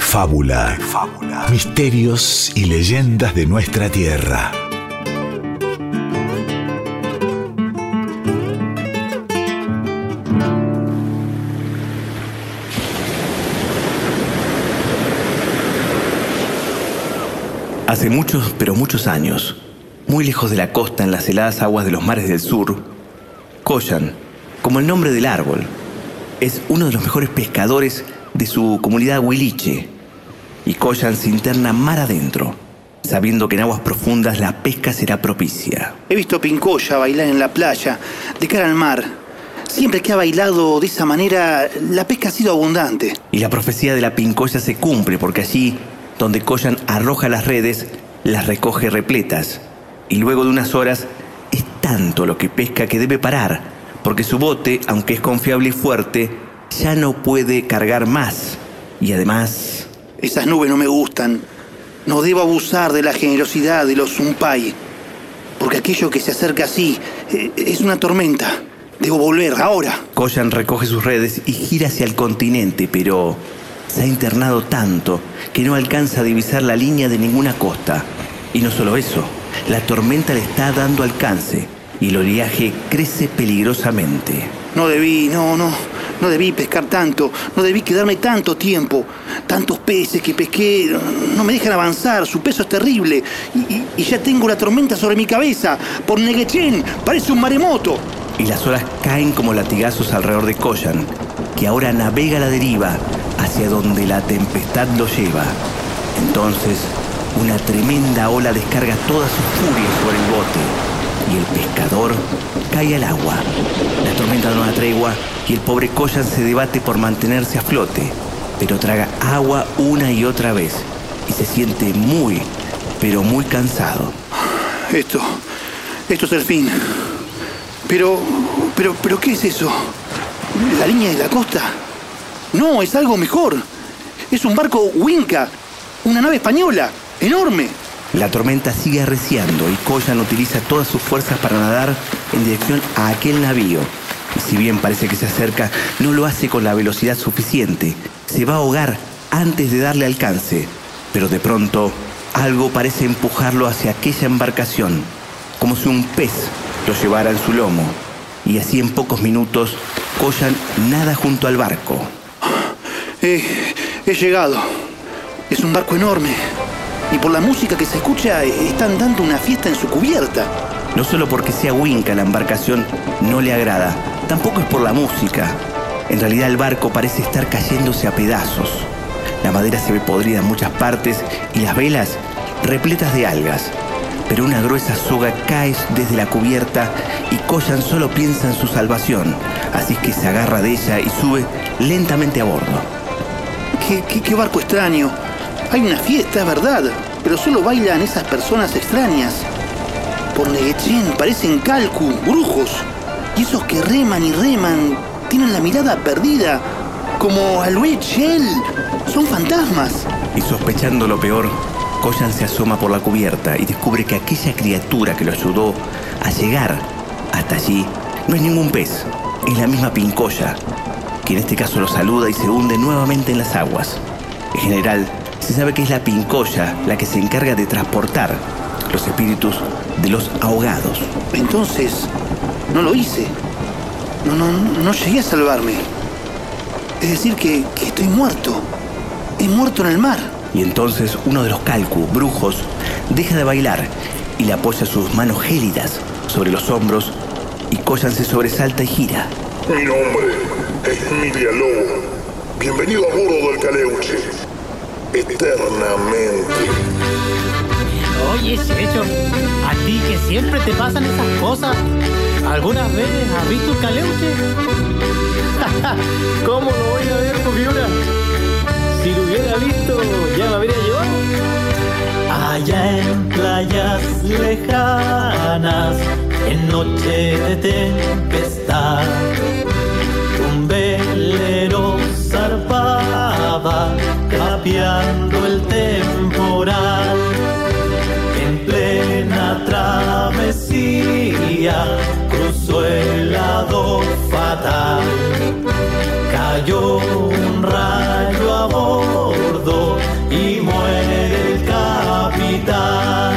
fábula. fábula. Misterios y leyendas de nuestra tierra. Hace muchos, pero muchos años, muy lejos de la costa en las heladas aguas de los mares del sur, Koyan, como el nombre del árbol, es uno de los mejores pescadores de su comunidad huiliche. Y Koyan se interna mar adentro, sabiendo que en aguas profundas la pesca será propicia. He visto a Pincoya bailar en la playa, de cara al mar. Siempre que ha bailado de esa manera, la pesca ha sido abundante. Y la profecía de la Pincoya se cumple porque allí donde Koyan arroja las redes, las recoge repletas. Y luego de unas horas es tanto lo que pesca que debe parar, porque su bote, aunque es confiable y fuerte, ya no puede cargar más. Y además... Esas nubes no me gustan. No debo abusar de la generosidad de los Zumpai, porque aquello que se acerca así eh, es una tormenta. Debo volver ahora. Koyan recoge sus redes y gira hacia el continente, pero se ha internado tanto que no alcanza a divisar la línea de ninguna costa. Y no solo eso, la tormenta le está dando alcance y el oleaje crece peligrosamente. No debí, no, no, no debí pescar tanto, no debí quedarme tanto tiempo. Tantos peces que pesqué no me dejan avanzar, su peso es terrible. Y, ya tengo la tormenta sobre mi cabeza. Por Neguechen, parece un maremoto. Y las olas caen como latigazos alrededor de Koyan, que ahora navega a la deriva hacia donde la tempestad lo lleva. Entonces, una tremenda ola descarga toda su furia sobre el bote y el pescador cae al agua. La tormenta da tregua y el pobre Koyan se debate por mantenerse a flote, pero traga agua una y otra vez y se siente muy, pero muy cansado. Esto, esto es el fin. Pero, pero, pero, ¿qué es eso? ¿La línea de la costa? No, es algo mejor. Es un barco Winca, una nave española, enorme. La tormenta sigue arreciando y Koyan utiliza todas sus fuerzas para nadar en dirección a aquel navío. Y si bien parece que se acerca, no lo hace con la velocidad suficiente. Se va a ahogar antes de darle alcance. Pero de pronto, algo parece empujarlo hacia aquella embarcación, como si un pez lo llevara en su lomo. Y así en pocos minutos, Koyan nada junto al barco. he llegado. Es un barco enorme. Y por la música que se escucha, están dando una fiesta en su cubierta. No solo porque sea Winca la embarcación no le agrada, tampoco es por la música. En realidad el barco parece estar cayéndose a pedazos. La madera se ve podrida en muchas partes y las velas repletas de algas. Pero una gruesa soga cae desde la cubierta y Koyan solo piensa en su salvación, así que se agarra de ella y sube lentamente a bordo. ¿Qué, barco extraño? Hay una fiesta, es verdad, pero solo bailan esas personas extrañas. Por Neguechen parecen calcu, brujos. Y esos que reman y reman tienen la mirada perdida, como a Luis Shell. Son fantasmas. Y sospechando lo peor, Koyan se asoma por la cubierta y descubre que aquella criatura que lo ayudó a llegar hasta allí no es ningún pez, es la misma pincoya, en este caso lo saluda y se hunde nuevamente en las aguas. En general, se sabe que es la pincoya la que se encarga de transportar los espíritus de los ahogados. Entonces, no lo hice. No, no, no llegué a salvarme. Es decir, que, que estoy muerto. He muerto en el mar. Y entonces uno de los calcu, brujos, deja de bailar y le apoya sus manos gélidas sobre los hombros y Koyan se sobresalta y gira. Mi nombre es Emilia Lobo. Bienvenido a bordo del Caleuche. Eternamente. Oye, Checho, a ti que siempre te pasan esas cosas, ¿algunas veces has visto el Caleuche? ¿Cómo lo voy a ver, Fibra? Si lo hubiera visto, ya me habría llevado. Allá en playas lejanas, en noche de tempestad capeando el temporal. En plena travesía cruzó el lado fatal. Cayó un rayo a bordo y muere el capitán.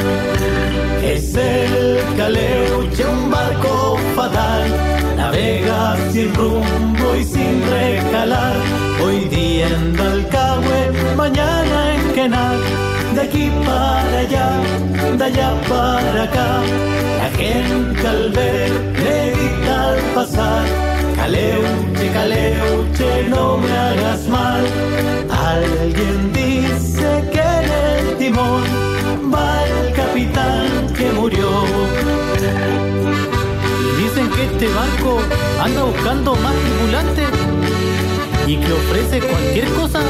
Es el caleuche un barco fatal. Navega sin rumbo y sin recalar. Hoy día en para allá, de allá para acá. La gente al ver le grita al pasar. Caleuche, caleuche, no me hagas mal. Alguien dice que en el timón va el capitán que murió. Dicen que este barco anda buscando más tripulantes y que ofrece cualquier cosa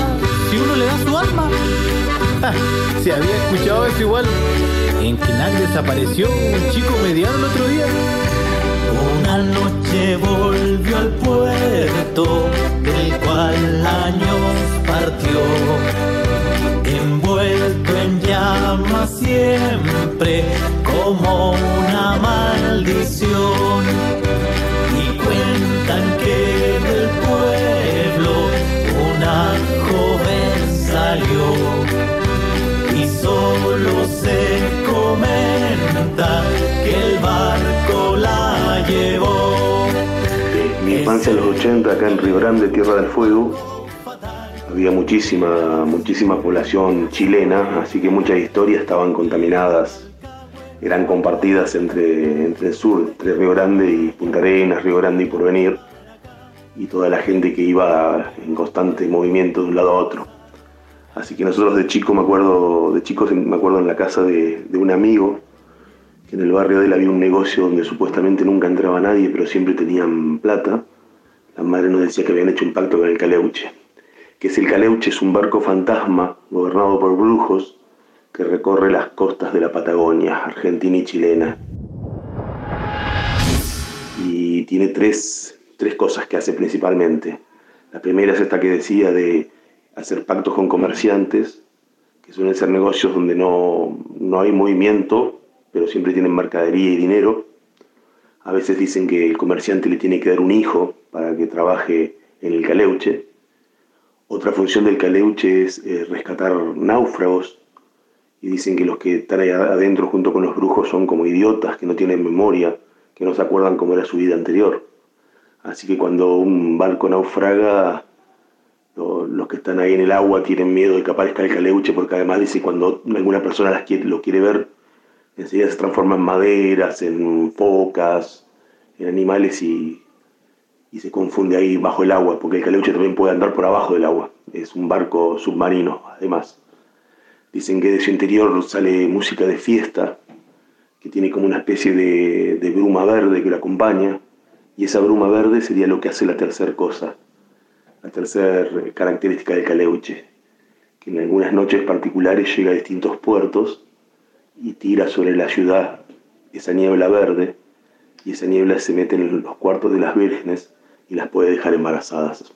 si uno le da su alma. Se había escuchado eso igual. En Quinac desapareció un chico mediano el otro día. Una noche volvió al puerto del cual años partió, envuelto en llamas siempre como una maldición. Y cuentan que del pueblo solo se comenta que el barco la llevó. Mi infancia en los 80 acá en Río Grande, Tierra del Fuego, había muchísima, muchísima población chilena, así que muchas historias estaban contaminadas, eran compartidas entre, entre el sur, entre Río Grande y Punta Arenas, Río Grande y Porvenir, y toda la gente que iba en constante movimiento de un lado a otro. Así que nosotros de chicos, me acuerdo, de chicos me acuerdo en la casa de, de un amigo, que en el barrio de él había un negocio donde supuestamente nunca entraba nadie, pero siempre tenían plata. La madre nos decía que habían hecho un pacto con el Caleuche, que es el Caleuche, es un barco fantasma gobernado por brujos que recorre las costas de la Patagonia, argentina y chilena. Y tiene tres, tres cosas que hace principalmente. La primera es esta que decía de hacer pactos con comerciantes, que suelen ser negocios donde no, no hay movimiento, pero siempre tienen mercadería y dinero. A veces dicen que el comerciante le tiene que dar un hijo para que trabaje en el caleuche. Otra función del caleuche es eh, rescatar náufragos y dicen que los que están ahí adentro junto con los brujos son como idiotas, que no tienen memoria, que no se acuerdan cómo era su vida anterior. Así que cuando un barco naufraga, los que están ahí en el agua tienen miedo de que aparezca el caleuche porque además dice cuando alguna persona las quiere- lo quiere ver, enseguida se transforma en maderas, en focas, en animales y, y se confunde ahí bajo el agua, porque el caleuche también puede andar por abajo del agua. Es un barco submarino, además. Dicen que de su interior sale música de fiesta, que tiene como una especie de, de bruma verde que lo acompaña, y esa bruma verde sería lo que hace la tercera cosa, la tercera característica del caleuche, que en algunas noches particulares llega a distintos puertos y tira sobre la ciudad esa niebla verde, y esa niebla se mete en los cuartos de las vírgenes y las puede dejar embarazadas.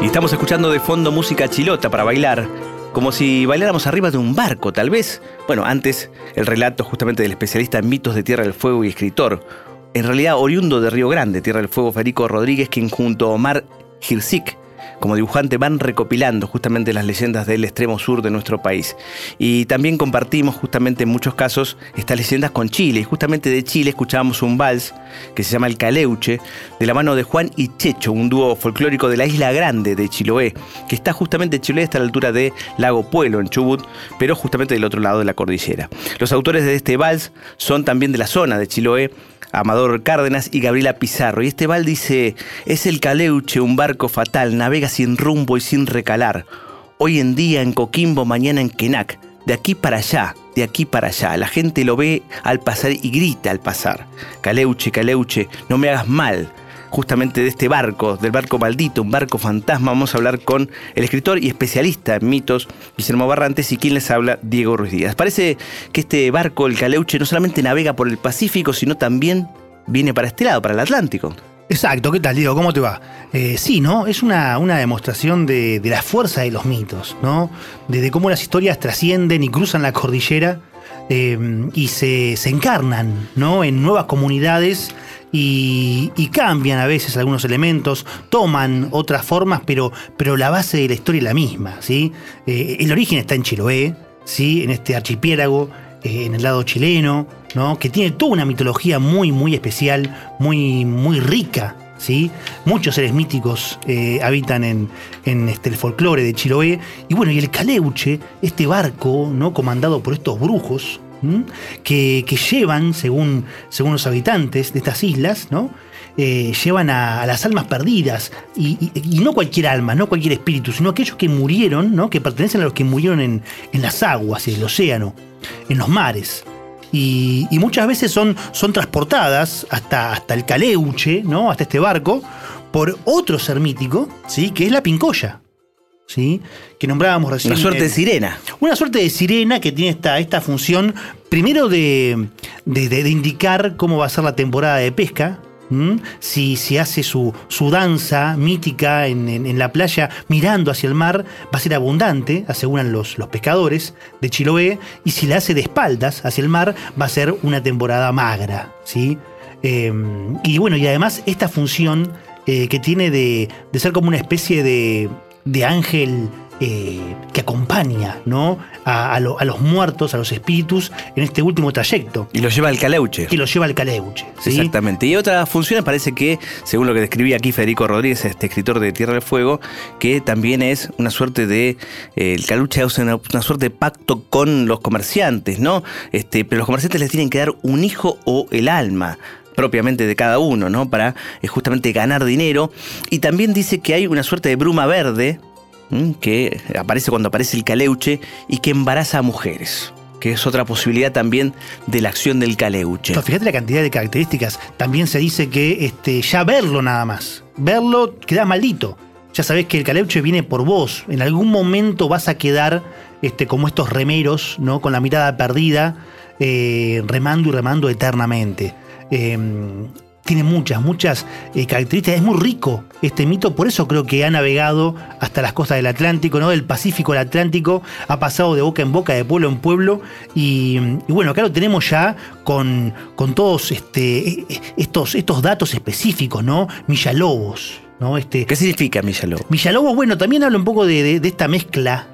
Y estamos escuchando de fondo música chilota para bailar, como si bailáramos arriba de un barco, tal vez. Bueno, antes el relato justamente del especialista en mitos de Tierra del Fuego y escritor, en realidad oriundo de Río Grande, Tierra del Fuego, Federico Rodríguez, quien junto a Omar Hirzik, como dibujante, van recopilando justamente las leyendas del extremo sur de nuestro país. Y también compartimos justamente en muchos casos estas leyendas con Chile. Y justamente de Chile escuchábamos un vals que se llama El Caleuche, de la mano de Juan y Checho, un dúo folclórico de la Isla Grande de Chiloé, que está justamente Chiloé está a la altura de Lago Puelo, en Chubut, pero justamente del otro lado de la cordillera. Los autores de este vals son también de la zona de Chiloé, Amador Cárdenas y Gabriela Pizarro. Y este vals dice, es el Caleuche, un barco fatal, navega sin rumbo y sin recalar. Hoy en día en Coquimbo, mañana en Quenac. De aquí para allá, de aquí para allá. La gente lo ve al pasar y grita al pasar. Caleuche, Caleuche, no me hagas mal. Justamente de este barco, del barco maldito, un barco fantasma, vamos a hablar con el escritor y especialista en mitos, Guillermo Barrantes, y quien les habla, Diego Ruiz Díaz. Parece que este barco, el Caleuche, no solamente navega por el Pacífico, sino también viene para este lado, para el Atlántico. Exacto, ¿qué tal, Diego? ¿Cómo te va? Eh, sí, ¿no? Es una, una demostración de, de la fuerza de los mitos, ¿no? De, de cómo las historias trascienden y cruzan la cordillera eh, y se, se encarnan, ¿no? En nuevas comunidades y, cambian a veces algunos elementos, toman otras formas, pero, pero la base de la historia es la misma, ¿sí? Eh, el origen está en Chiloé, ¿sí? En este archipiélago eh, en el lado chileno, ¿no? que tiene toda una mitología muy, muy especial, muy, muy rica. ¿Sí? Muchos seres míticos eh, habitan en, en este, el folclore de Chiloé. Y bueno, y el Caleuche, este barco, ¿no? Comandado por estos brujos, que, llevan, según, según los habitantes de estas islas, ¿no? Eh, llevan a, las almas perdidas, y, no cualquier alma, no cualquier espíritu, sino aquellos que murieron, ¿no? que pertenecen a los que murieron en, las aguas, en el océano, en los mares. Y, muchas veces son, son transportadas hasta, hasta el Caleuche, ¿no? hasta este barco, por otro ser mítico, ¿sí? que es la pincoya. ¿Sí? que nombrábamos recién. Una suerte de sirena. Una suerte de sirena que tiene esta, esta función, primero de, de, indicar cómo va a ser la temporada de pesca, si, si, hace su, su danza mítica en, la playa mirando hacia el mar, va a ser abundante, aseguran los, los pescadores de Chiloé, y si la hace de espaldas hacia el mar, va a ser una temporada magra. ¿sí? Em, y bueno, y además esta función eh, que tiene de, de, ser como una especie de, de ángel eh, que acompaña ¿no? A, los muertos, a los espíritus, en este último trayecto. Y los lleva al caleuche. Y los lleva al caleuche. Exactamente. Y otra función parece que, según lo que describía aquí Federico Rodríguez, este escritor de Tierra del Fuego, que también es una suerte de. Eh, el caleuche es una, suerte de pacto con los comerciantes, ¿no? Este, pero los comerciantes les tienen que dar un hijo o el alma propiamente de cada uno, ¿no? Para eh, justamente ganar dinero. Y también dice que hay una suerte de bruma verde, que aparece cuando aparece el caleuche y que embaraza a mujeres que es otra posibilidad también de la acción del caleuche. fíjate la cantidad de características. También se dice que este, ya verlo nada más, verlo queda maldito. Ya sabes que el caleuche viene por vos. En algún momento vas a quedar este, como estos remeros, ¿no? Con la mirada perdida, eh, remando y remando eternamente. Em, tiene muchas, muchas eh, características. Es muy rico este mito, por eso creo que ha navegado hasta las costas del Atlántico, ¿no? Del Pacífico al Atlántico, ha pasado de boca en boca, de pueblo en pueblo. Y, bueno, acá lo tenemos ya con, con todos este, estos, estos datos específicos, ¿no? Millalobos. ¿no? Este, ¿Qué significa Millalobos? Millalobos, bueno, también habla un poco de, de esta mezcla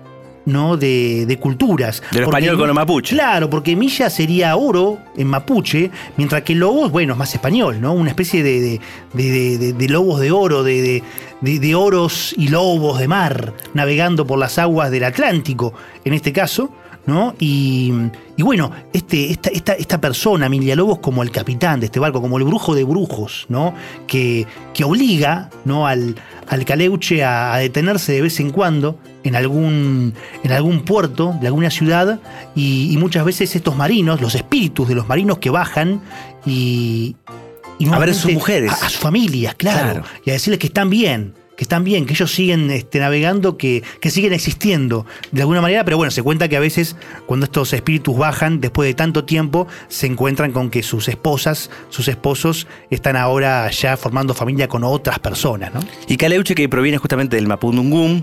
¿no? De, de, culturas. De lo español con lo mapuche. Claro, porque milla sería oro en mapuche, mientras que lobos, bueno, es más español, ¿no? Una especie de, de lobos de oro, de, oros y lobos de mar, navegando por las aguas del Atlántico, en este caso. ¿No? Y, bueno, este, esta, esta, esta, persona, Emilia Lobos, como el capitán de este barco, como el brujo de brujos, ¿no? Que, que obliga ¿no? al, al caleuche a, detenerse de vez en cuando en algún, en algún puerto de alguna ciudad y, muchas veces estos marinos, los espíritus de los marinos que bajan y... a ver a sus mujeres. A, sus familias, claro, Y a decirles que están bien que están bien, que ellos siguen este, navegando, que, que, siguen existiendo de alguna manera, pero bueno, se cuenta que a veces cuando estos espíritus bajan, después de tanto tiempo, se encuentran con que sus esposas, sus esposos, están ahora ya formando familia con otras personas, ¿no? Y Caleuche, que proviene justamente del Mapudungum,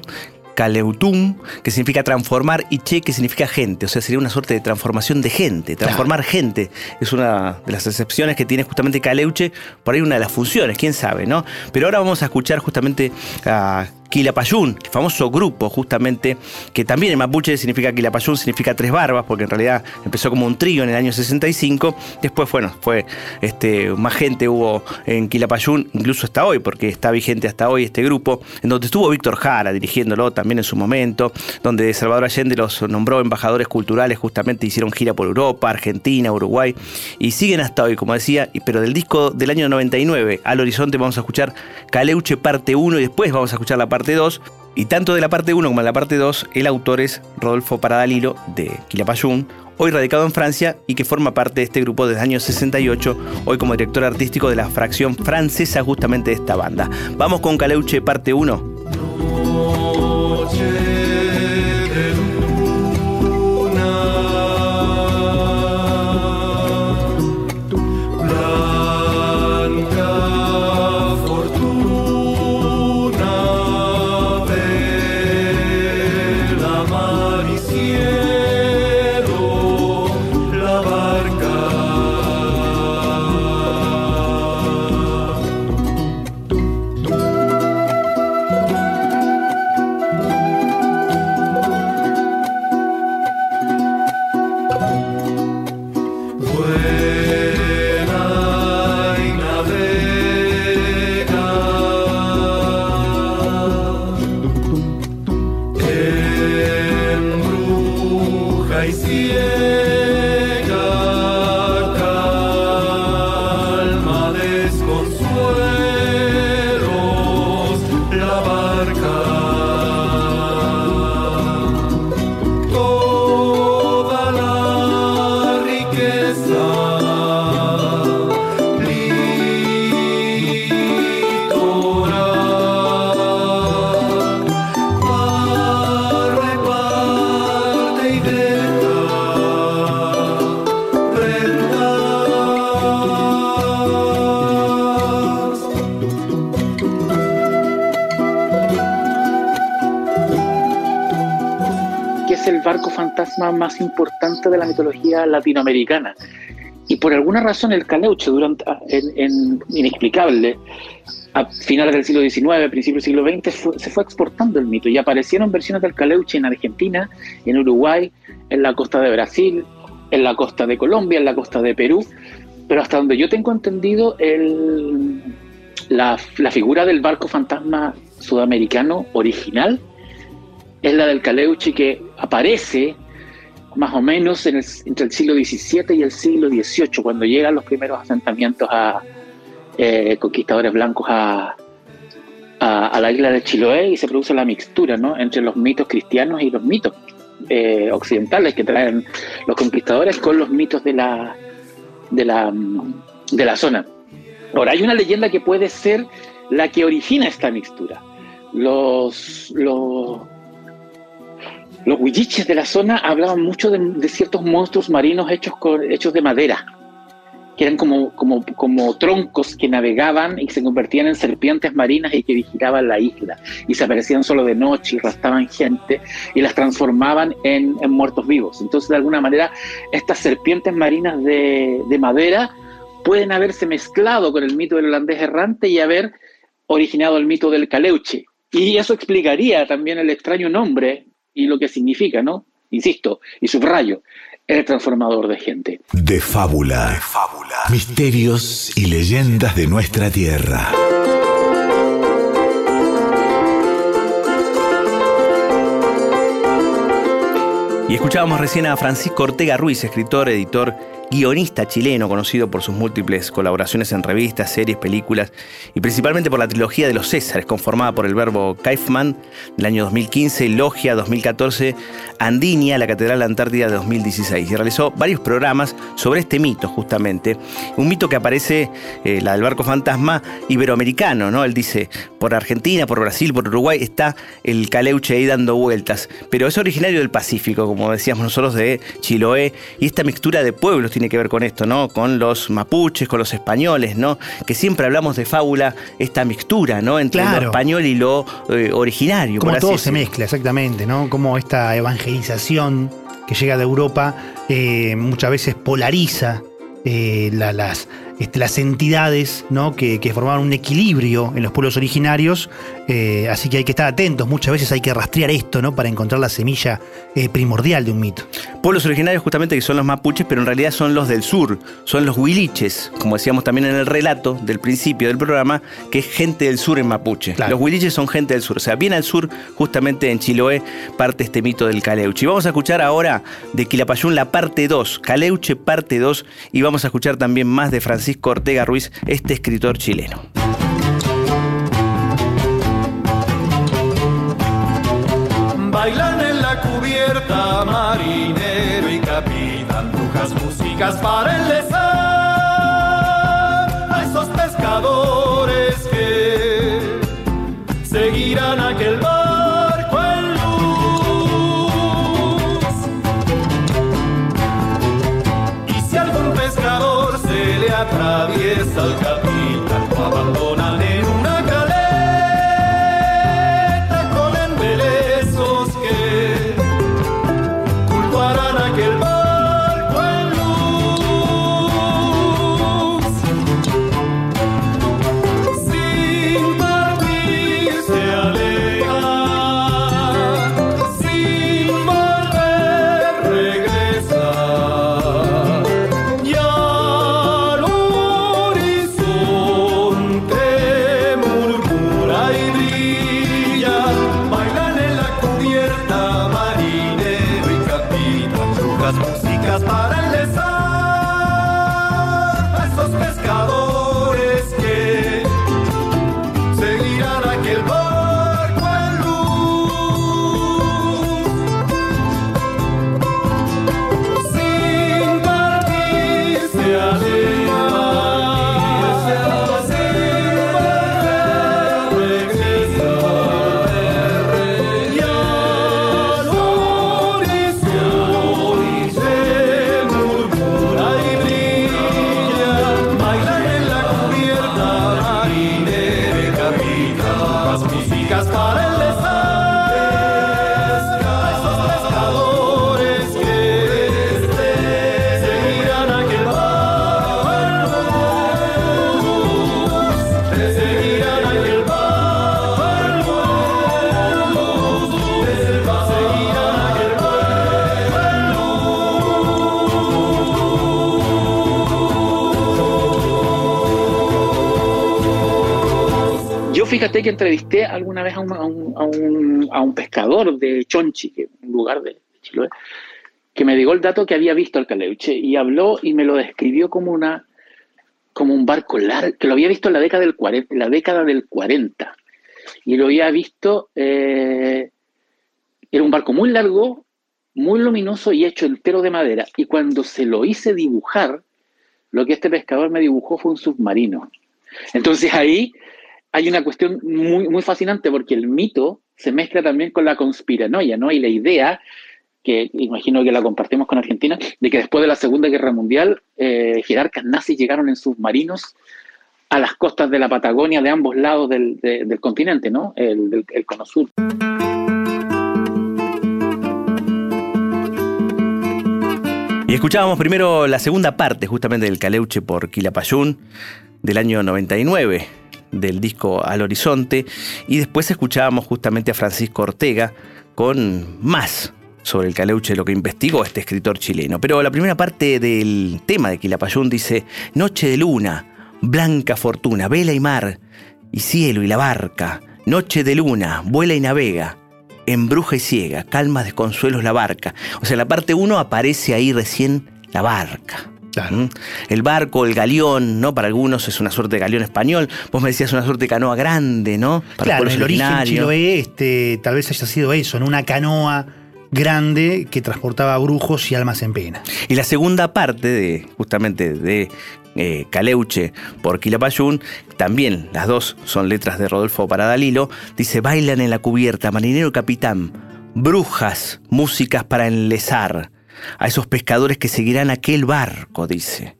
Caleutum, que significa transformar, y Che, que significa gente. O sea, sería una suerte de transformación de gente. Transformar gente es una de las excepciones que tiene justamente Caleuche, por ahí una de las funciones, quién sabe, ¿no? Pero ahora vamos a escuchar justamente a Quilapayún, el famoso grupo justamente, que también en mapuche significa Quilapayún, significa tres barbas, porque en realidad empezó como un trío en el año 65, después, bueno, fue este, más gente hubo en Quilapayún, incluso hasta hoy, porque está vigente hasta hoy este grupo, en donde estuvo Víctor Jara dirigiéndolo también en su momento, donde Salvador Allende los nombró embajadores culturales, justamente hicieron gira por Europa, Argentina, Uruguay, y siguen hasta hoy, como decía, pero del disco del año 99 al horizonte vamos a escuchar Caleuche parte 1 y después vamos a escuchar la parte parte 2. Y tanto de la parte 1 como de la parte 2, el autor es Rodolfo Paradalilo de Quilapayún, hoy radicado en Francia y que forma parte de este grupo desde el año 68, hoy como director artístico de la fracción francesa justamente de esta banda. Vamos con Caleuche parte 1. Más importante de la mitología latinoamericana. Y por alguna razón el caleuche, durante, en, inexplicable, a finales del siglo XIX, principios del siglo XX, se fue exportando el mito y aparecieron versiones del caleuche en Argentina, en Uruguay, en la costa de Brasil, en la costa de Colombia, en la costa de Perú, pero hasta donde yo tengo entendido, el, la, la figura del barco fantasma sudamericano original es la del caleuche que aparece más o menos entre el siglo XVII y el siglo XVIII, cuando llegan los primeros asentamientos a eh, conquistadores blancos a, a, la isla de Chiloé y se produce la mixtura ¿no? entre los mitos cristianos y los mitos eh, occidentales que traen los conquistadores con los mitos de la, de la, de la zona. Ahora, hay una leyenda que puede ser la que origina esta mixtura. Los, los, los huilliches de la zona hablaban mucho de, ciertos monstruos marinos hechos, con, hechos de madera, que eran como, como, como troncos que navegaban y se convertían en serpientes marinas y que vigilaban la isla. Y se aparecían solo de noche y rastaban gente y las transformaban en, muertos vivos. Entonces, de alguna manera, estas serpientes marinas de, de madera pueden haberse mezclado con el mito del holandés errante y haber originado el mito del caleuche. Y eso explicaría también el extraño nombre y lo que significa, ¿no? Insisto, y subrayo, el transformador de gente. De fábula. De fábula. Misterios y leyendas de nuestra tierra. Y escuchábamos recién a Francisco Ortega Ruiz, escritor, editor guionista chileno conocido por sus múltiples colaboraciones en revistas, series, películas y principalmente por la trilogía de los Césares, conformada por el verbo Kaifman del año 2015, Logia 2014, Andinia, la Catedral Antártida de 2016. Y realizó varios programas sobre este mito, justamente. Un mito que aparece, eh, la del barco fantasma iberoamericano, ¿no? Él dice, por Argentina, por Brasil, por Uruguay está el caleuche ahí dando vueltas, pero es originario del Pacífico, como decíamos nosotros, de Chiloé, y esta mixtura de pueblos tiene que ver con esto, ¿no? Con los mapuches, con los españoles, ¿no? Que siempre hablamos de fábula, esta mixtura, ¿no? Entre lo español y lo eh, originario. Como todo se mezcla, exactamente, ¿no? Como esta evangelización que llega de Europa eh, muchas veces polariza eh, las, este, las entidades ¿no? que, que, formaban un equilibrio en los pueblos originarios eh, así que hay que estar atentos, muchas veces hay que rastrear esto, ¿no? Para encontrar la semilla eh, primordial de un mito. Pueblos originarios justamente que son los mapuches, pero en realidad son los del sur, son los huiliches, como decíamos también en el relato del principio del programa, que es gente del sur en mapuche. Los huiliches son gente del sur, o sea, bien al sur, justamente en Chiloé, parte este mito del Caleuche. Y vamos a escuchar ahora de Quilapayún la parte 2, Caleuche parte 2, y vamos a escuchar también más de Francisco Ortega Ruiz, este escritor chileno. bailan en la cubierta marinero y capitán, brujas músicas para enlezar a esos pescadores fíjate que entrevisté alguna vez a un, pescador de Chonchi, que un lugar de Chiloé, que me dio el dato que había visto el Caleuche y habló y me lo describió como un barco largo, que lo había visto en la década del 40, la década del 40 y lo había visto, eh, era un barco muy largo, muy luminoso y hecho entero de madera. Y cuando se lo hice dibujar, lo que este pescador me dibujó fue un submarino. Entonces ahí hay una cuestión muy, muy fascinante porque el mito se mezcla también con la conspiranoia, ¿no? Y la idea, que imagino que la compartimos con Argentina, de que después de la Segunda Guerra Mundial, eh, jerarcas nazis llegaron en submarinos a las costas de la Patagonia de ambos lados del, de- del continente, ¿no? El, del- el cono sur. Y escuchábamos primero la segunda parte justamente del Caleuche por Quilapayún del año 99 del disco Al Horizonte y después escuchábamos justamente a Francisco Ortega con más sobre el Caleuche, lo que investigó este escritor chileno. Pero la primera parte del tema de Quilapayún dice Noche de luna, blanca fortuna, vela y mar, y cielo y la barca, noche de luna, vuela y navega, embruja y ciega, calma desconsuelos la barca. O sea, la parte 1 aparece ahí recién la barca. El barco, el galeón, ¿no? Para algunos es una suerte de galeón español. Vos me decías una suerte de canoa grande, ¿no? Para claro, los el origen chiloé este, tal vez haya sido eso, en una canoa grande que transportaba brujos y almas en pena. Y la segunda parte de justamente de eh, Caleuche por Quilapayún, también las dos son letras de Rodolfo Paradalilo, dice, bailan en la cubierta, marinero capitán, brujas, músicas para enlezar, a esos pescadores que seguirán aquel barco, dice.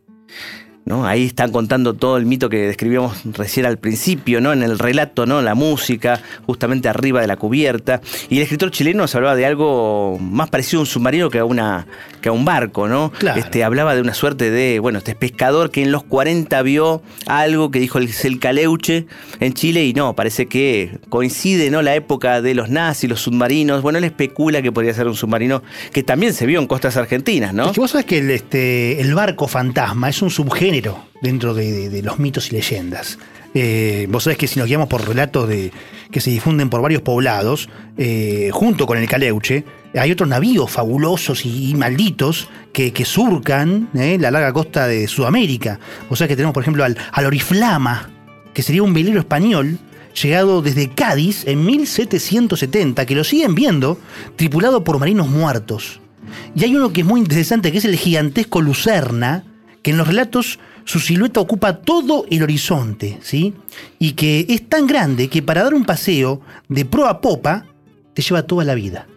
¿No? Ahí están contando todo el mito que describíamos recién al principio, ¿no? En el relato, ¿no? La música, justamente arriba de la cubierta. Y el escritor chileno nos hablaba de algo más parecido a un submarino que a una que a un barco, ¿no? Claro. Este, hablaba de una suerte de, bueno, este pescador que en los 40 vio algo que dijo el, el caleuche en Chile y no, parece que coincide, ¿no? La época de los nazis, los submarinos. Bueno, él especula que podría ser un submarino que también se vio en costas argentinas, ¿no? Es que vos sabés que el, este, el barco fantasma es un subgénero dentro de, los mitos y leyendas. Eh, vos sabés que si nos guiamos por relatos que se difunden por varios poblados, eh, junto con el Caleuche, hay otros navíos fabulosos y, malditos que, que surcan eh, la larga costa de Sudamérica. Vos sabés que tenemos, por ejemplo, al, al Oriflama, que sería un velero español llegado desde Cádiz en 1770, que lo siguen viendo, tripulado por marinos muertos. Y hay uno que es muy interesante, que es el gigantesco Lucerna, que en los relatos su silueta ocupa todo el horizonte, ¿sí? Y que es tan grande que para dar un paseo de pro a popa te lleva toda la vida.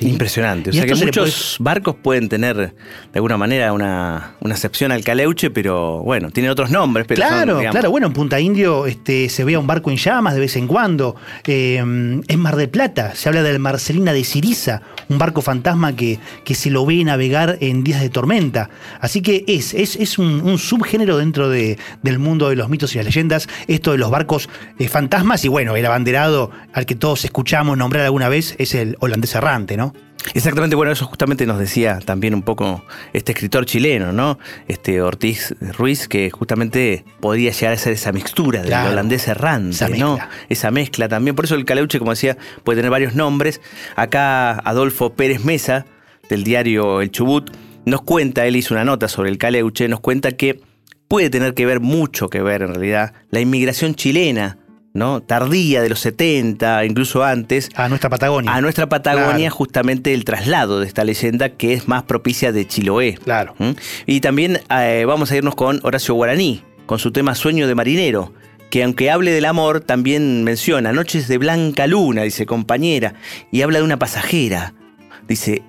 ¿Sí? Impresionante. O Y sea que muchos barcos pueden tener de alguna manera una, una acepción al caleuche, pero bueno, tienen otros nombres. Pero son, Claro, digamos, claro. Bueno, en Punta Indio este, se ve a un barco en llamas de vez en cuando. Eh, en Mar del Plata se habla del Marcelina de Siriza, un barco fantasma que, que se lo ve navegar en días de tormenta. Así que es, es, es un, un subgénero dentro de- del mundo de los mitos y las leyendas, esto de los barcos eh, fantasmas. Y bueno, el abanderado al que todos escuchamos nombrar alguna vez es el holandés errante, ¿no? Exactamente, bueno, eso justamente nos decía también un poco este escritor chileno, ¿no? Este Ortiz Ruiz, que justamente podía llegar a ser esa mixtura del Claro. holandés errante, Esa ¿no? Esa mezcla también. Por eso el caleuche, como decía, puede tener varios nombres. Acá Adolfo Pérez Mesa, del diario El Chubut, nos cuenta, él hizo una nota sobre el caleuche, nos cuenta que puede tener que ver, mucho que ver en realidad, la inmigración chilena, ¿no? Tardía de los 70, incluso antes, A nuestra Patagonia. a nuestra Patagonia Claro. justamente el traslado de esta leyenda que es más propicia de Chiloé. Claro. ¿Mm? Y también eh, vamos a irnos con Horacio Guaraní, con su tema Sueño de Marinero, que aunque hable del amor, también menciona Noches de Blanca Luna, dice compañera, y habla de una pasajera. Dice,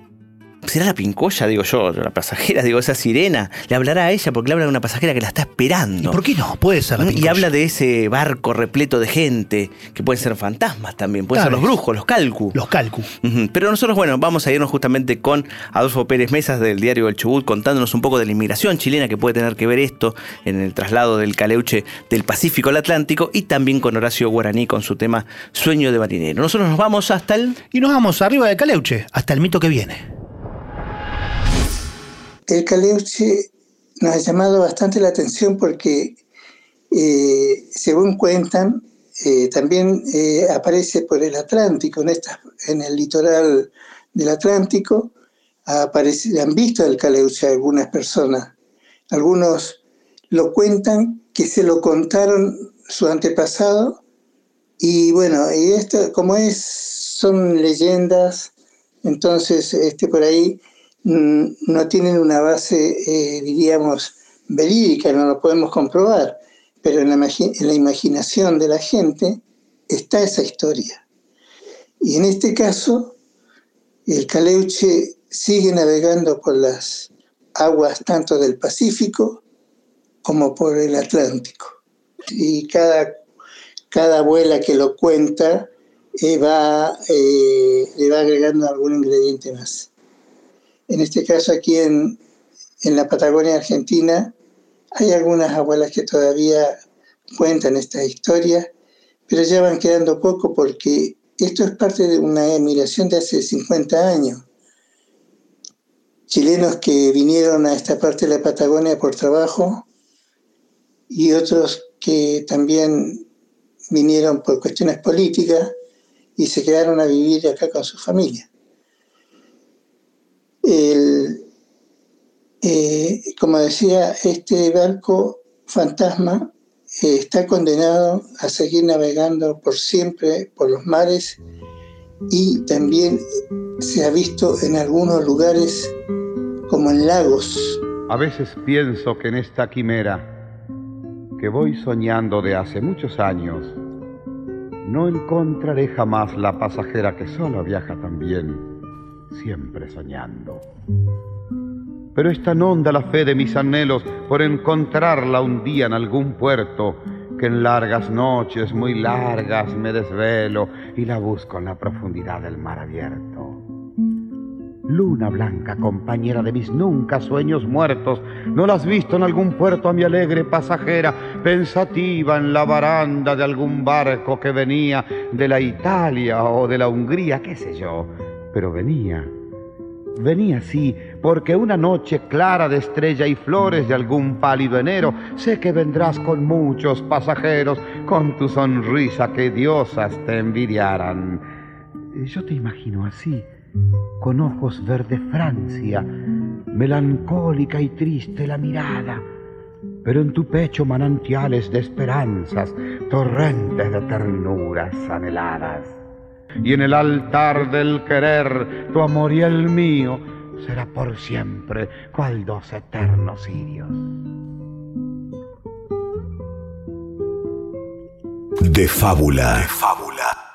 ¿será la pincoya? Digo yo, la pasajera, digo, esa sirena. Le hablará a ella porque le habla de una pasajera que la está ¿Y esperando. por qué no? Puede ser la ¿Mm? Y habla de ese barco repleto de gente, que pueden ser fantasmas también, pueden Claro. ser los brujos, los calcu. Los calcu. Pero nosotros, bueno, vamos a irnos justamente con Adolfo Pérez Mesas del diario El Chubut contándonos un poco de la inmigración chilena que puede tener que ver esto en el traslado del caleuche del Pacífico al Atlántico y también con Horacio Guaraní con su tema Sueño de Marinero. Nosotros nos vamos hasta el... Y nos vamos arriba de Caleuche, hasta el mito que viene. El caleuche nos ha llamado bastante la atención porque, eh, según cuentan, eh, también eh, aparece por el Atlántico, en, en el litoral del Atlántico, han visto el caleuche algunas personas. Algunos lo cuentan que se lo contaron su antepasado y bueno, y esto como es, son leyendas, entonces este, por ahí no tienen una base, eh, diríamos, verídica, no lo podemos comprobar, pero en la, en la imaginación de la gente está esa historia. Y en este caso, el Caleuche sigue navegando por las aguas tanto del Pacífico como por el Atlántico. Y cada, cada abuela que lo cuenta eh, va, eh, le va agregando algún ingrediente más. En este caso aquí en, en la Patagonia Argentina hay algunas abuelas que todavía cuentan esta historia, pero ya van quedando poco porque esto es parte de una emigración de hace 50 años chilenos que vinieron a esta parte de la Patagonia por trabajo y otros que también vinieron por cuestiones políticas y se quedaron a vivir acá con su familia. Eh, como decía, este barco fantasma eh, está condenado a seguir navegando por siempre por los mares y también se ha visto en algunos lugares como en lagos. A veces pienso que en esta quimera que voy soñando de hace muchos años, no encontraré jamás la pasajera que solo viaja también, siempre soñando. Pero es tan honda la fe de mis anhelos por encontrarla un día en algún puerto, que en largas noches, muy largas, me desvelo y la busco en la profundidad del mar abierto. Luna blanca, compañera de mis nunca sueños muertos, ¿no la has visto en algún puerto a mi alegre pasajera, pensativa en la baranda de algún barco que venía de la Italia o de la Hungría, qué sé yo? Pero venía, venía sí, porque una noche clara de estrella y flores de algún pálido enero, sé que vendrás con muchos pasajeros, con tu sonrisa que diosas te envidiaran. Yo te imagino así con ojos verde Francia, melancólica y triste la mirada, pero en tu pecho manantiales de esperanzas, torrentes de ternuras anheladas. Y en el altar del querer, tu amor y el mío será por siempre cual dos eternos cirios. De fábula. De fábula.